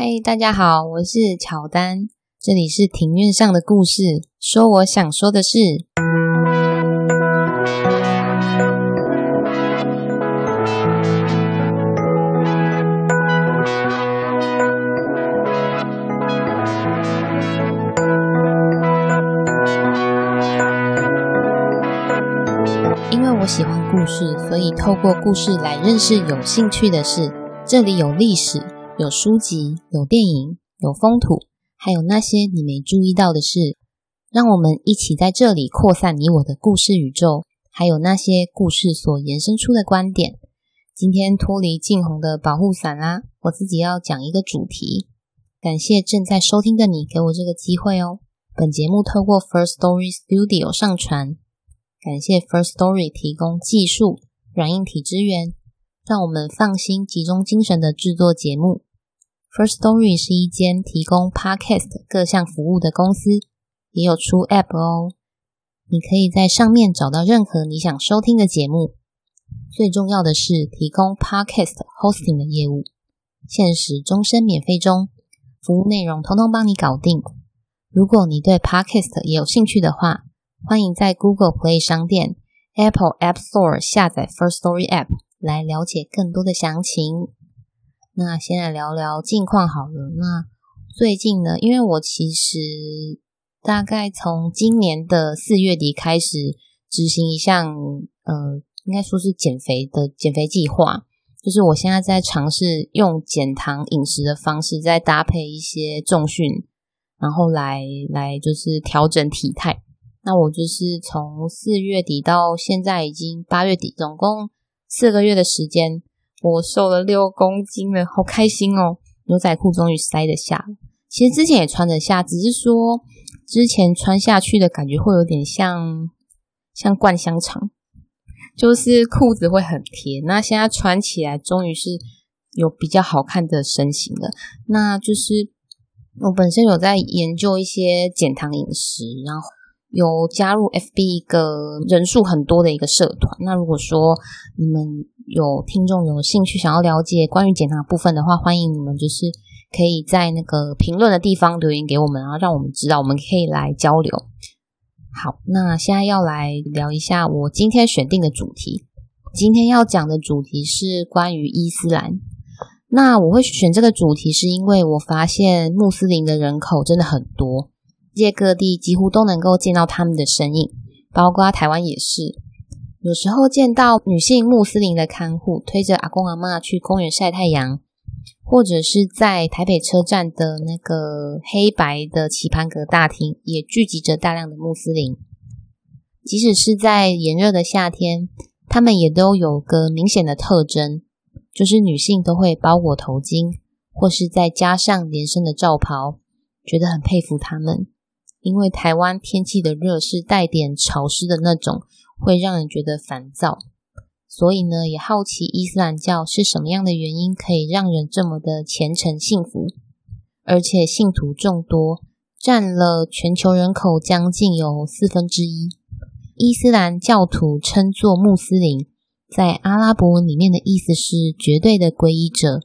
嗨，大家好，我是乔丹，这里是庭院上的故事，说我想说的事。因为我喜欢故事，所以透过故事来认识有兴趣的事。这里有历史，有书籍，有电影，有风土，还有那些你没注意到的事。让我们一起在这里扩散你我的故事宇宙，还有那些故事所延伸出的观点。今天脱离静红的保护伞啦，我自己要讲一个主题。感谢正在收听的你给我这个机会哦。本节目透过 First Story Studio 上传，感谢 First Story 提供技术软硬体支援。让我们放心、集中精神的制作节目。First Story 是一间提供 Podcast 各项服务的公司，也有出 App 哦。你可以在上面找到任何你想收听的节目。最重要的是提供 Podcast Hosting 的业务，限时终身免费中，服务内容通通帮你搞定。如果你对 Podcast 也有兴趣的话，欢迎在 Google Play 商店、Apple App Store 下载 First Story App。来了解更多的详情。那先来聊聊近况好了。那最近呢，因为我其实大概从今年的四月底开始执行一项，呃，应该说是减肥的减肥计划。就是我现在在尝试用减糖饮食的方式，再搭配一些重训，然后来来就是调整体态。那我就是从四月底到现在已经八月底，总共。四个月的时间，我瘦了六公斤了，好开心哦！牛仔裤终于塞得下了。其实之前也穿得下，只是说之前穿下去的感觉会有点像像灌香肠，就是裤子会很贴。那现在穿起来，终于是有比较好看的身形了。那就是我本身有在研究一些减糖饮食，然后。有加入 FB 一个人数很多的一个社团。那如果说你们有听众有兴趣想要了解关于减糖部分的话，欢迎你们就是可以在那个评论的地方留言给我们，然后让我们知道，我们可以来交流。好，那现在要来聊一下我今天选定的主题。今天要讲的主题是关于伊斯兰。那我会选这个主题，是因为我发现穆斯林的人口真的很多。世界各地几乎都能够见到他们的身影，包括台湾也是。有时候见到女性穆斯林的看护推着阿公阿妈去公园晒太阳，或者是在台北车站的那个黑白的棋盘格大厅，也聚集着大量的穆斯林。即使是在炎热的夏天，他们也都有个明显的特征，就是女性都会包裹头巾，或是再加上连身的罩袍，觉得很佩服他们。因为台湾天气的热是带点潮湿的那种，会让人觉得烦躁，所以呢，也好奇伊斯兰教是什么样的原因可以让人这么的虔诚幸福，而且信徒众多，占了全球人口将近有四分之一。伊斯兰教徒称作穆斯林，在阿拉伯文里面的意思是绝对的皈依者，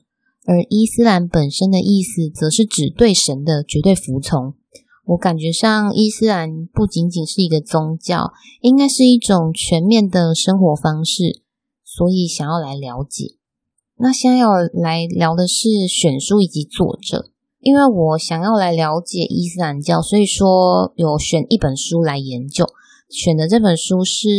而伊斯兰本身的意思则是指对神的绝对服从。我感觉上，伊斯兰不仅仅是一个宗教，应该是一种全面的生活方式，所以想要来了解。那现在要来聊的是选书以及作者，因为我想要来了解伊斯兰教，所以说有选一本书来研究。选的这本书是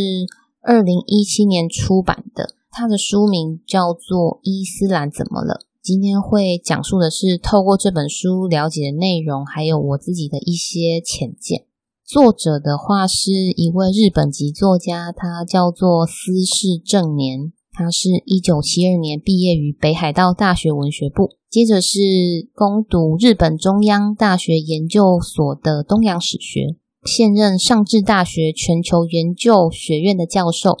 二零一七年出版的，它的书名叫做《伊斯兰怎么了》。今天会讲述的是透过这本书了解的内容，还有我自己的一些浅见。作者的话是一位日本籍作家，他叫做司事正年，他是一九七二年毕业于北海道大学文学部，接着是攻读日本中央大学研究所的东洋史学，现任上智大学全球研究学院的教授，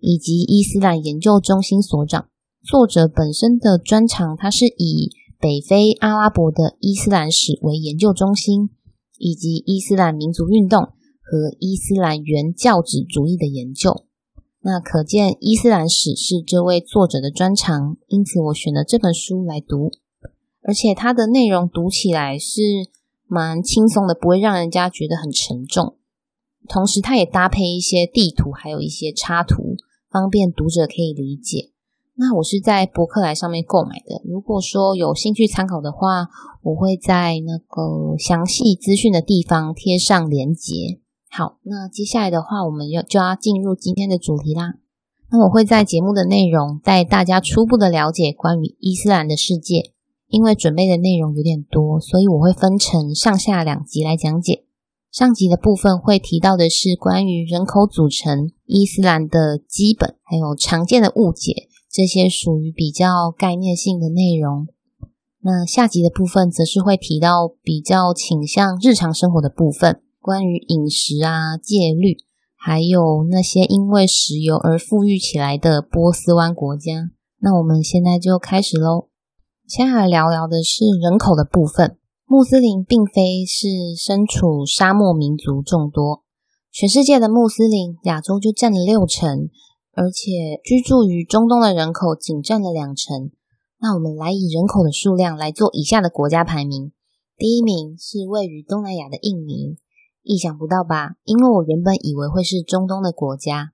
以及伊斯兰研究中心所长。作者本身的专长，他是以北非阿拉伯的伊斯兰史为研究中心，以及伊斯兰民族运动和伊斯兰原教旨主义的研究。那可见伊斯兰史是这位作者的专长，因此我选了这本书来读。而且它的内容读起来是蛮轻松的，不会让人家觉得很沉重。同时，它也搭配一些地图，还有一些插图，方便读者可以理解。那我是在博客来上面购买的。如果说有兴趣参考的话，我会在那个详细资讯的地方贴上连结。好，那接下来的话，我们要就要进入今天的主题啦。那我会在节目的内容带大家初步的了解关于伊斯兰的世界。因为准备的内容有点多，所以我会分成上下两集来讲解。上集的部分会提到的是关于人口组成、伊斯兰的基本，还有常见的误解，这些属于比较概念性的内容。那下集的部分则是会提到比较倾向日常生活的部分，关于饮食啊、戒律，还有那些因为石油而富裕起来的波斯湾国家。那我们现在就开始喽。先来聊聊的是人口的部分。穆斯林并非是身处沙漠民族众多，全世界的穆斯林，亚洲就占了六成，而且居住于中东的人口仅占了两成。那我们来以人口的数量来做以下的国家排名。第一名是位于东南亚的印尼，意想不到吧？因为我原本以为会是中东的国家。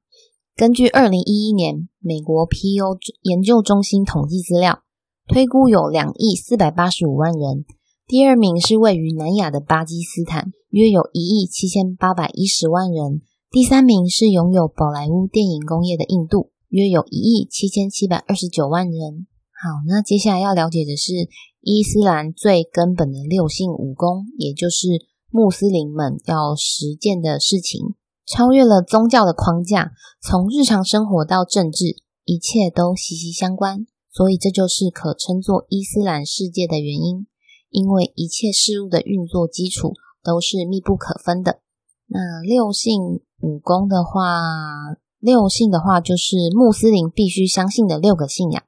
根据二零一一年美国 P.O 研究中心统计资料。推估有两亿四百八十五万人。第二名是位于南亚的巴基斯坦，约有一亿七千八百一十万人。第三名是拥有宝莱坞电影工业的印度，约有一亿七千七百二十九万人。好，那接下来要了解的是伊斯兰最根本的六性五功，也就是穆斯林们要实践的事情，超越了宗教的框架，从日常生活到政治，一切都息息相关。所以这就是可称作伊斯兰世界的原因，因为一切事物的运作基础都是密不可分的。那六性五功的话，六性的话就是穆斯林必须相信的六个信仰。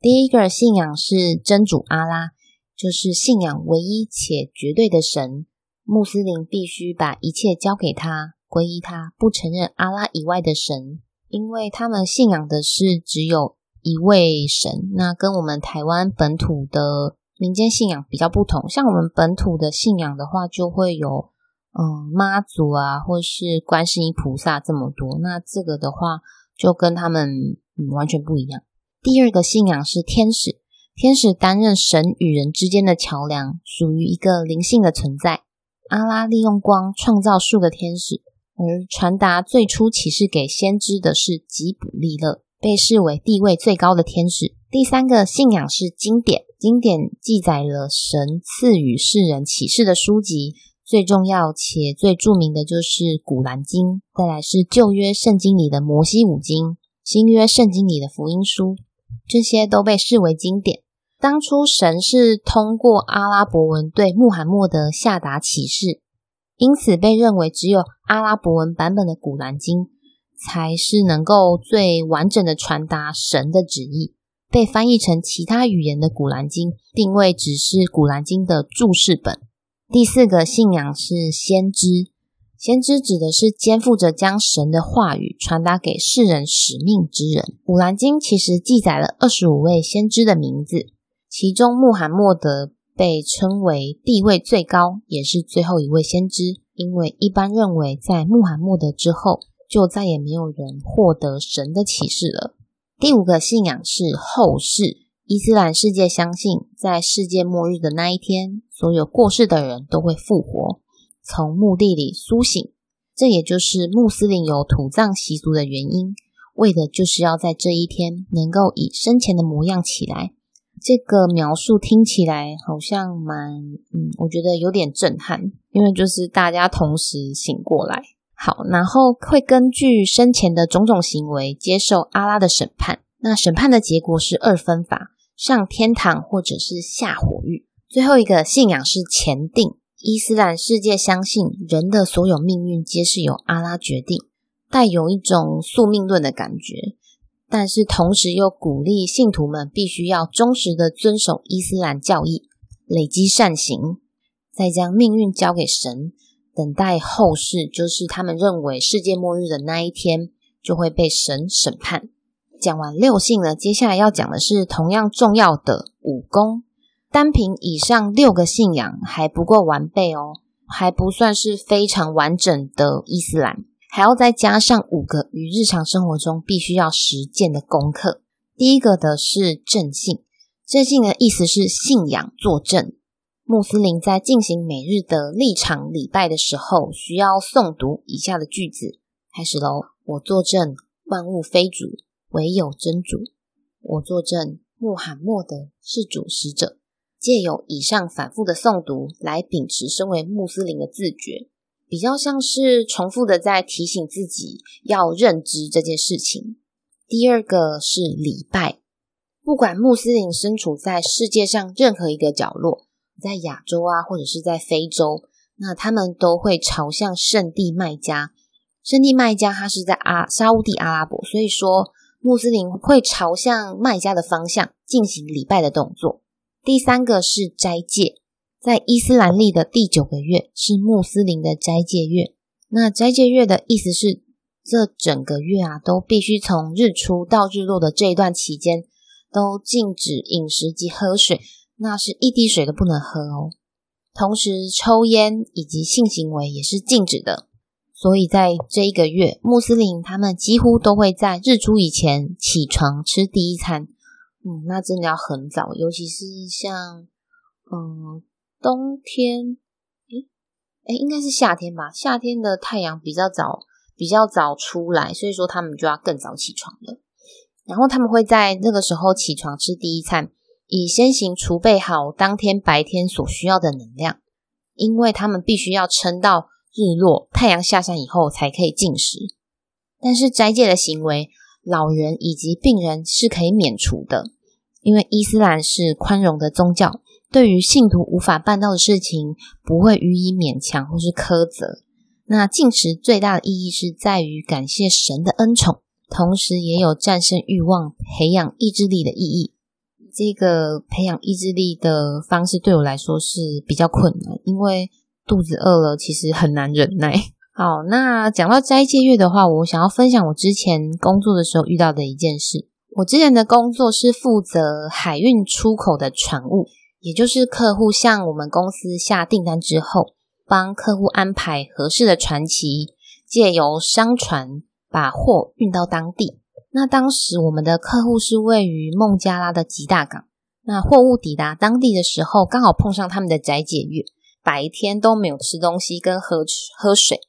第一个信仰是真主阿拉，就是信仰唯一且绝对的神。穆斯林必须把一切交给他，皈依他，不承认阿拉以外的神，因为他们信仰的是只有。一位神，那跟我们台湾本土的民间信仰比较不同。像我们本土的信仰的话，就会有嗯妈祖啊，或是观世音菩萨这么多。那这个的话，就跟他们完全不一样。第二个信仰是天使，天使担任神与人之间的桥梁，属于一个灵性的存在。阿拉利用光创造数个天使，而传达最初启示给先知的是吉卜利勒。被视为地位最高的天使。第三个信仰是经典，经典记载了神赐予世人启示的书籍，最重要且最著名的就是《古兰经》，再来是旧约圣经里的摩西五经，新约圣经里的福音书，这些都被视为经典。当初神是通过阿拉伯文对穆罕默德下达启示，因此被认为只有阿拉伯文版本的《古兰经》。才是能够最完整的传达神的旨意。被翻译成其他语言的《古兰经》，定位只是《古兰经》的注释本。第四个信仰是先知，先知指的是肩负着将神的话语传达给世人使命之人。《古兰经》其实记载了二十五位先知的名字，其中穆罕默德被称为地位最高，也是最后一位先知，因为一般认为在穆罕默德之后。就再也没有人获得神的启示了。第五个信仰是后世，伊斯兰世界相信，在世界末日的那一天，所有过世的人都会复活，从墓地里苏醒。这也就是穆斯林有土葬习俗的原因，为的就是要在这一天能够以生前的模样起来。这个描述听起来好像蛮……嗯，我觉得有点震撼，因为就是大家同时醒过来。好，然后会根据生前的种种行为接受阿拉的审判。那审判的结果是二分法：上天堂或者是下火狱。最后一个信仰是前定。伊斯兰世界相信人的所有命运皆是由阿拉决定，带有一种宿命论的感觉，但是同时又鼓励信徒们必须要忠实的遵守伊斯兰教义，累积善行，再将命运交给神。等待后世，就是他们认为世界末日的那一天，就会被神审判。讲完六性了，接下来要讲的是同样重要的五功。单凭以上六个信仰还不够完备哦，还不算是非常完整的伊斯兰，还要再加上五个与日常生活中必须要实践的功课。第一个的是正信，正信的意思是信仰作证。穆斯林在进行每日的立场礼拜的时候，需要诵读以下的句子。开始喽！我作证，万物非主，唯有真主。我作证，穆罕默德是主使者。借由以上反复的诵读，来秉持身为穆斯林的自觉，比较像是重复的在提醒自己要认知这件事情。第二个是礼拜，不管穆斯林身处在世界上任何一个角落。在亚洲啊，或者是在非洲，那他们都会朝向圣地麦加。圣地麦加它是在阿沙乌地阿拉伯，所以说穆斯林会朝向麦加的方向进行礼拜的动作。第三个是斋戒，在伊斯兰历的第九个月是穆斯林的斋戒月。那斋戒月的意思是，这整个月啊都必须从日出到日落的这一段期间都禁止饮食及喝水。那是一滴水都不能喝哦，同时抽烟以及性行为也是禁止的。所以在这一个月，穆斯林他们几乎都会在日出以前起床吃第一餐。嗯，那真的要很早，尤其是像嗯冬天，诶诶，应该是夏天吧？夏天的太阳比较早，比较早出来，所以说他们就要更早起床了。然后他们会在那个时候起床吃第一餐。以先行储备好当天白天所需要的能量，因为他们必须要撑到日落、太阳下山以后才可以进食。但是斋戒的行为，老人以及病人是可以免除的，因为伊斯兰是宽容的宗教，对于信徒无法办到的事情，不会予以勉强或是苛责。那禁食最大的意义是在于感谢神的恩宠，同时也有战胜欲望、培养意志力的意义。这个培养意志力的方式对我来说是比较困难，因为肚子饿了其实很难忍耐。好，那讲到斋戒月的话，我想要分享我之前工作的时候遇到的一件事。我之前的工作是负责海运出口的船务，也就是客户向我们公司下订单之后，帮客户安排合适的船期，借由商船把货运到当地。那当时我们的客户是位于孟加拉的吉大港，那货物抵达当地的时候，刚好碰上他们的斋戒月，白天都没有吃东西跟喝喝水。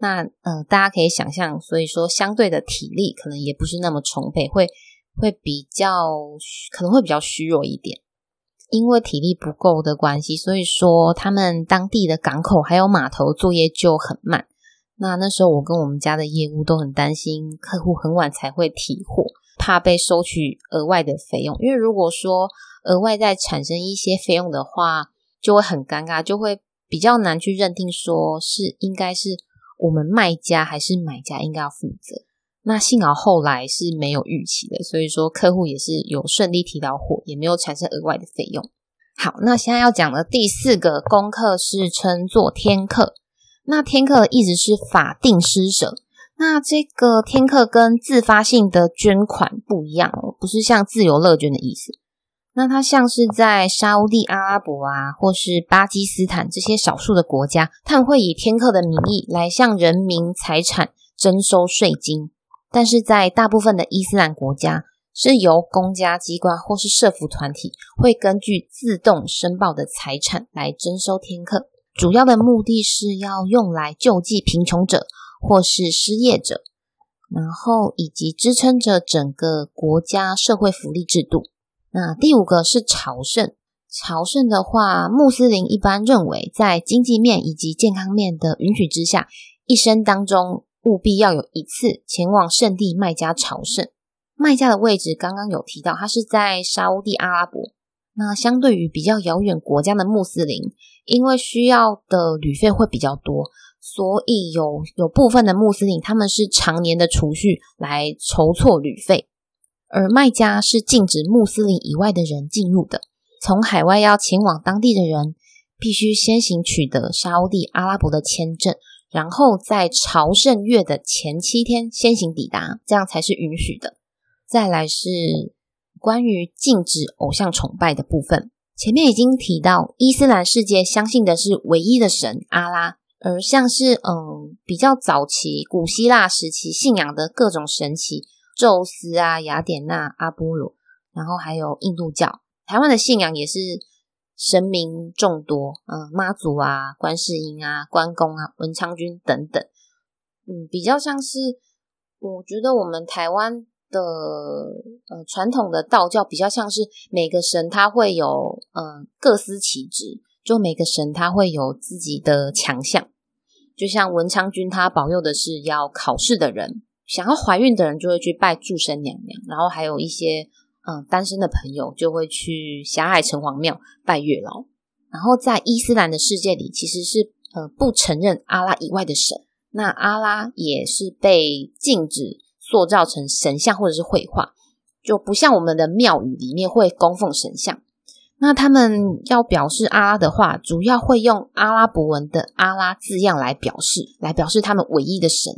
那呃，大家可以想象，所以说相对的体力可能也不是那么充沛，会会比较可能会比较虚弱一点，因为体力不够的关系，所以说他们当地的港口还有码头作业就很慢。那那时候，我跟我们家的业务都很担心，客户很晚才会提货，怕被收取额外的费用。因为如果说额外再产生一些费用的话，就会很尴尬，就会比较难去认定说是应该是我们卖家还是买家应该要负责。那幸好后来是没有预期的，所以说客户也是有顺利提到货，也没有产生额外的费用。好，那现在要讲的第四个功课是称作天课。那天课的意思是法定施舍。那这个天课跟自发性的捐款不一样哦，不是像自由乐捐的意思。那它像是在沙乌地阿拉伯啊，或是巴基斯坦这些少数的国家，他们会以天课的名义来向人民财产征收税金。但是在大部分的伊斯兰国家，是由公家机关或是社福团体会根据自动申报的财产来征收天课。主要的目的是要用来救济贫穷者或是失业者，然后以及支撑着整个国家社会福利制度。那第五个是朝圣，朝圣的话，穆斯林一般认为，在经济面以及健康面的允许之下，一生当中务必要有一次前往圣地麦加朝圣。麦加的位置刚刚有提到，它是在沙乌地阿拉伯。那相对于比较遥远国家的穆斯林，因为需要的旅费会比较多，所以有有部分的穆斯林他们是常年的储蓄来筹措旅费，而卖家是禁止穆斯林以外的人进入的。从海外要前往当地的人，必须先行取得沙乌地阿拉伯的签证，然后在朝圣月的前七天先行抵达，这样才是允许的。再来是。关于禁止偶像崇拜的部分，前面已经提到，伊斯兰世界相信的是唯一的神阿拉，而像是嗯比较早期古希腊时期信仰的各种神祇，宙斯啊、雅典娜、阿波罗，然后还有印度教，台湾的信仰也是神明众多，嗯，妈祖啊、观世音啊、关公啊、文昌君等等，嗯，比较像是我觉得我们台湾。的呃传统的道教比较像是每个神他会有呃各司其职，就每个神他会有自己的强项，就像文昌君他保佑的是要考试的人，想要怀孕的人就会去拜注生娘娘，然后还有一些嗯、呃、单身的朋友就会去霞海城隍庙拜月老，然后在伊斯兰的世界里其实是呃不承认阿拉以外的神，那阿拉也是被禁止。塑造成神像或者是绘画，就不像我们的庙宇里面会供奉神像。那他们要表示阿拉的话，主要会用阿拉伯文的“阿拉”字样来表示，来表示他们唯一的神。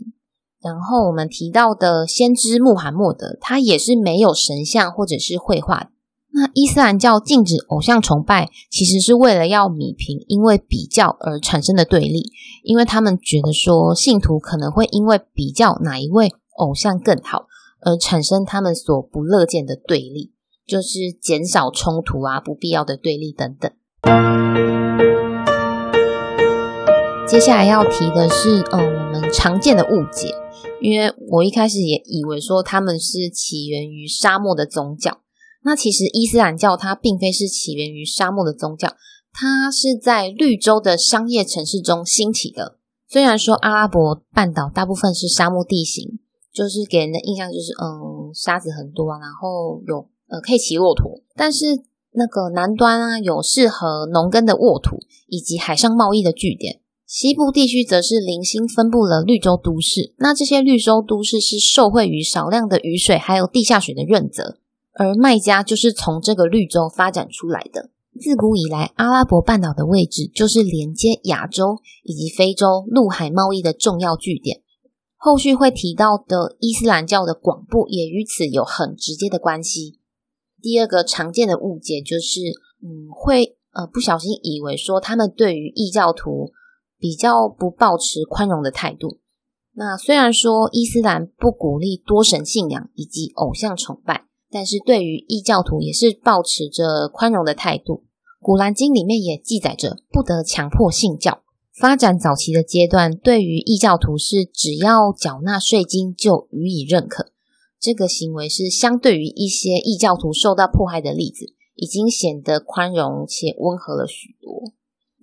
然后我们提到的先知穆罕默德，他也是没有神像或者是绘画。那伊斯兰教禁止偶像崇拜，其实是为了要弭平因为比较而产生的对立，因为他们觉得说信徒可能会因为比较哪一位。偶像更好，而产生他们所不乐见的对立，就是减少冲突啊，不必要的对立等等。接下来要提的是，嗯，常见的误解，因为我一开始也以为说他们是起源于沙漠的宗教，那其实伊斯兰教它并非是起源于沙漠的宗教，它是在绿洲的商业城市中兴起的。虽然说阿拉伯半岛大部分是沙漠地形。就是给人的印象就是，嗯，沙子很多，然后有呃可以骑骆驼，但是那个南端啊有适合农耕的沃土以及海上贸易的据点，西部地区则是零星分布了绿洲都市。那这些绿洲都市是受惠于少量的雨水还有地下水的润泽，而麦加就是从这个绿洲发展出来的。自古以来，阿拉伯半岛的位置就是连接亚洲以及非洲陆海贸易的重要据点。后续会提到的伊斯兰教的广布也与此有很直接的关系。第二个常见的误解就是，嗯，会呃不小心以为说他们对于异教徒比较不抱持宽容的态度。那虽然说伊斯兰不鼓励多神信仰以及偶像崇拜，但是对于异教徒也是抱持着宽容的态度。古兰经里面也记载着不得强迫信教。发展早期的阶段，对于异教徒是只要缴纳税金就予以认可。这个行为是相对于一些异教徒受到迫害的例子，已经显得宽容且温和了许多。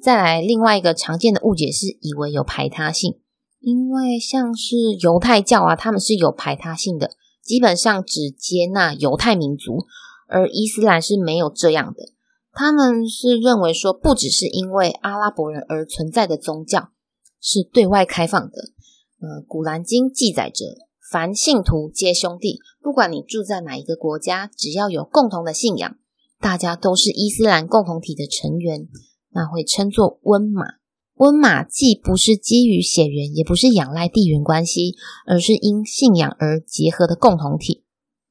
再来，另外一个常见的误解是以为有排他性，因为像是犹太教啊，他们是有排他性的，基本上只接纳犹太民族，而伊斯兰是没有这样的。他们是认为说，不只是因为阿拉伯人而存在的宗教是对外开放的。呃，《古兰经》记载着，凡信徒皆兄弟，不管你住在哪一个国家，只要有共同的信仰，大家都是伊斯兰共同体的成员，那会称作温马。温马既不是基于血缘，也不是仰赖地缘关系，而是因信仰而结合的共同体。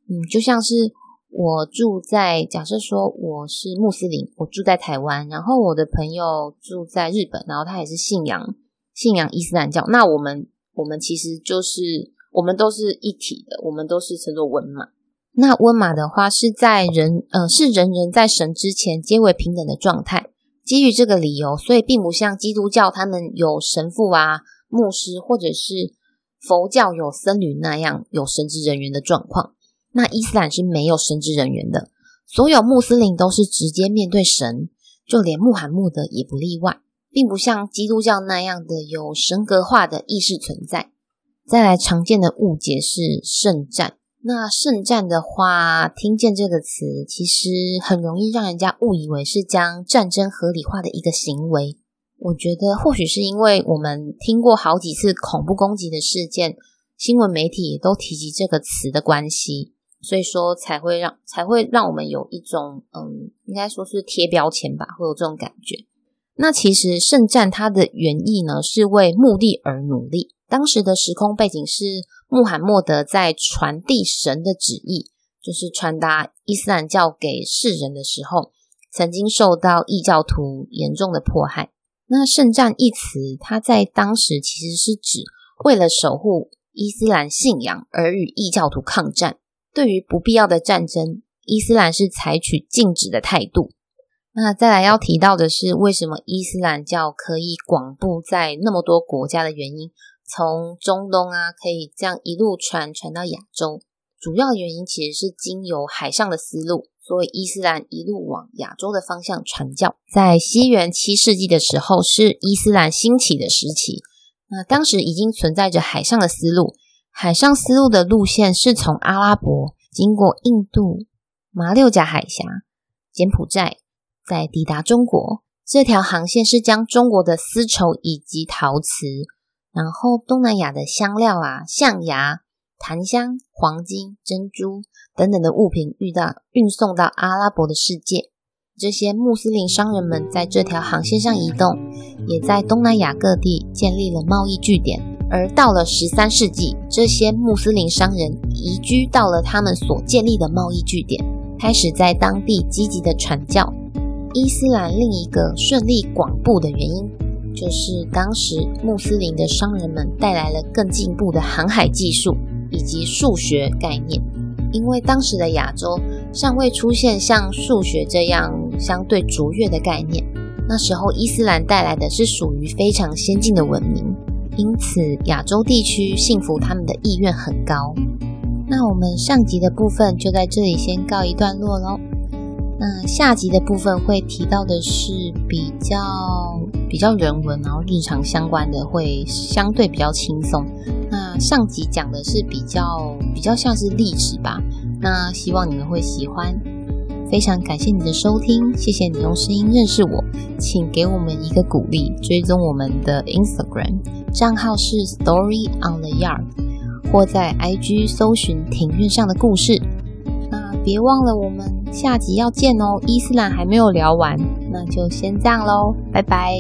嗯，就像是。我住在，假设说我是穆斯林，我住在台湾，然后我的朋友住在日本，然后他也是信仰信仰伊斯兰教，那我们我们其实就是我们都是一体的，我们都是称作温马。那温马的话是在人呃是人人在神之前皆为平等的状态。基于这个理由，所以并不像基督教他们有神父啊、牧师，或者是佛教有僧侣那样有神职人员的状况。那伊斯兰是没有神职人员的，所有穆斯林都是直接面对神，就连穆罕默德也不例外，并不像基督教那样的有神格化的意识存在。再来常见的误解是圣战，那圣战的话，听见这个词，其实很容易让人家误以为是将战争合理化的一个行为。我觉得或许是因为我们听过好几次恐怖攻击的事件，新闻媒体也都提及这个词的关系。所以说才会让才会让我们有一种嗯，应该说是贴标签吧，会有这种感觉。那其实圣战它的原意呢，是为目的而努力。当时的时空背景是穆罕默德在传递神的旨意，就是传达伊斯兰教给世人的时候，曾经受到异教徒严重的迫害。那圣战一词，它在当时其实是指为了守护伊斯兰信仰而与异教徒抗战。对于不必要的战争，伊斯兰是采取禁止的态度。那再来要提到的是，为什么伊斯兰教可以广布在那么多国家的原因？从中东啊，可以这样一路传传到亚洲，主要原因其实是经由海上的丝路。所以伊斯兰一路往亚洲的方向传教，在西元七世纪的时候是伊斯兰兴起的时期。那当时已经存在着海上的丝路，海上丝路的路线是从阿拉伯经过印度、马六甲海峡、柬埔寨，再抵达中国。这条航线是将中国的丝绸以及陶瓷，然后东南亚的香料啊、象牙。檀香、黄金、珍珠等等的物品遇到运送到阿拉伯的世界。这些穆斯林商人们在这条航线上移动，也在东南亚各地建立了贸易据点。而到了十三世纪，这些穆斯林商人移居到了他们所建立的贸易据点，开始在当地积极的传教。伊斯兰另一个顺利广布的原因，就是当时穆斯林的商人们带来了更进步的航海技术。以及数学概念，因为当时的亚洲尚未出现像数学这样相对卓越的概念，那时候伊斯兰带来的是属于非常先进的文明，因此亚洲地区信服他们的意愿很高。那我们上集的部分就在这里先告一段落喽。那下集的部分会提到的是比较比较人文，然后日常相关的会相对比较轻松。那上集讲的是比较比较像是历史吧。那希望你们会喜欢。非常感谢你的收听，谢谢你用声音认识我，请给我们一个鼓励，追踪我们的 Instagram 账号是 Story on the Yard，或在 IG 搜寻庭院上的故事。那别忘了，我们下集要见哦！伊斯兰还没有聊完，那就先这样喽，拜拜。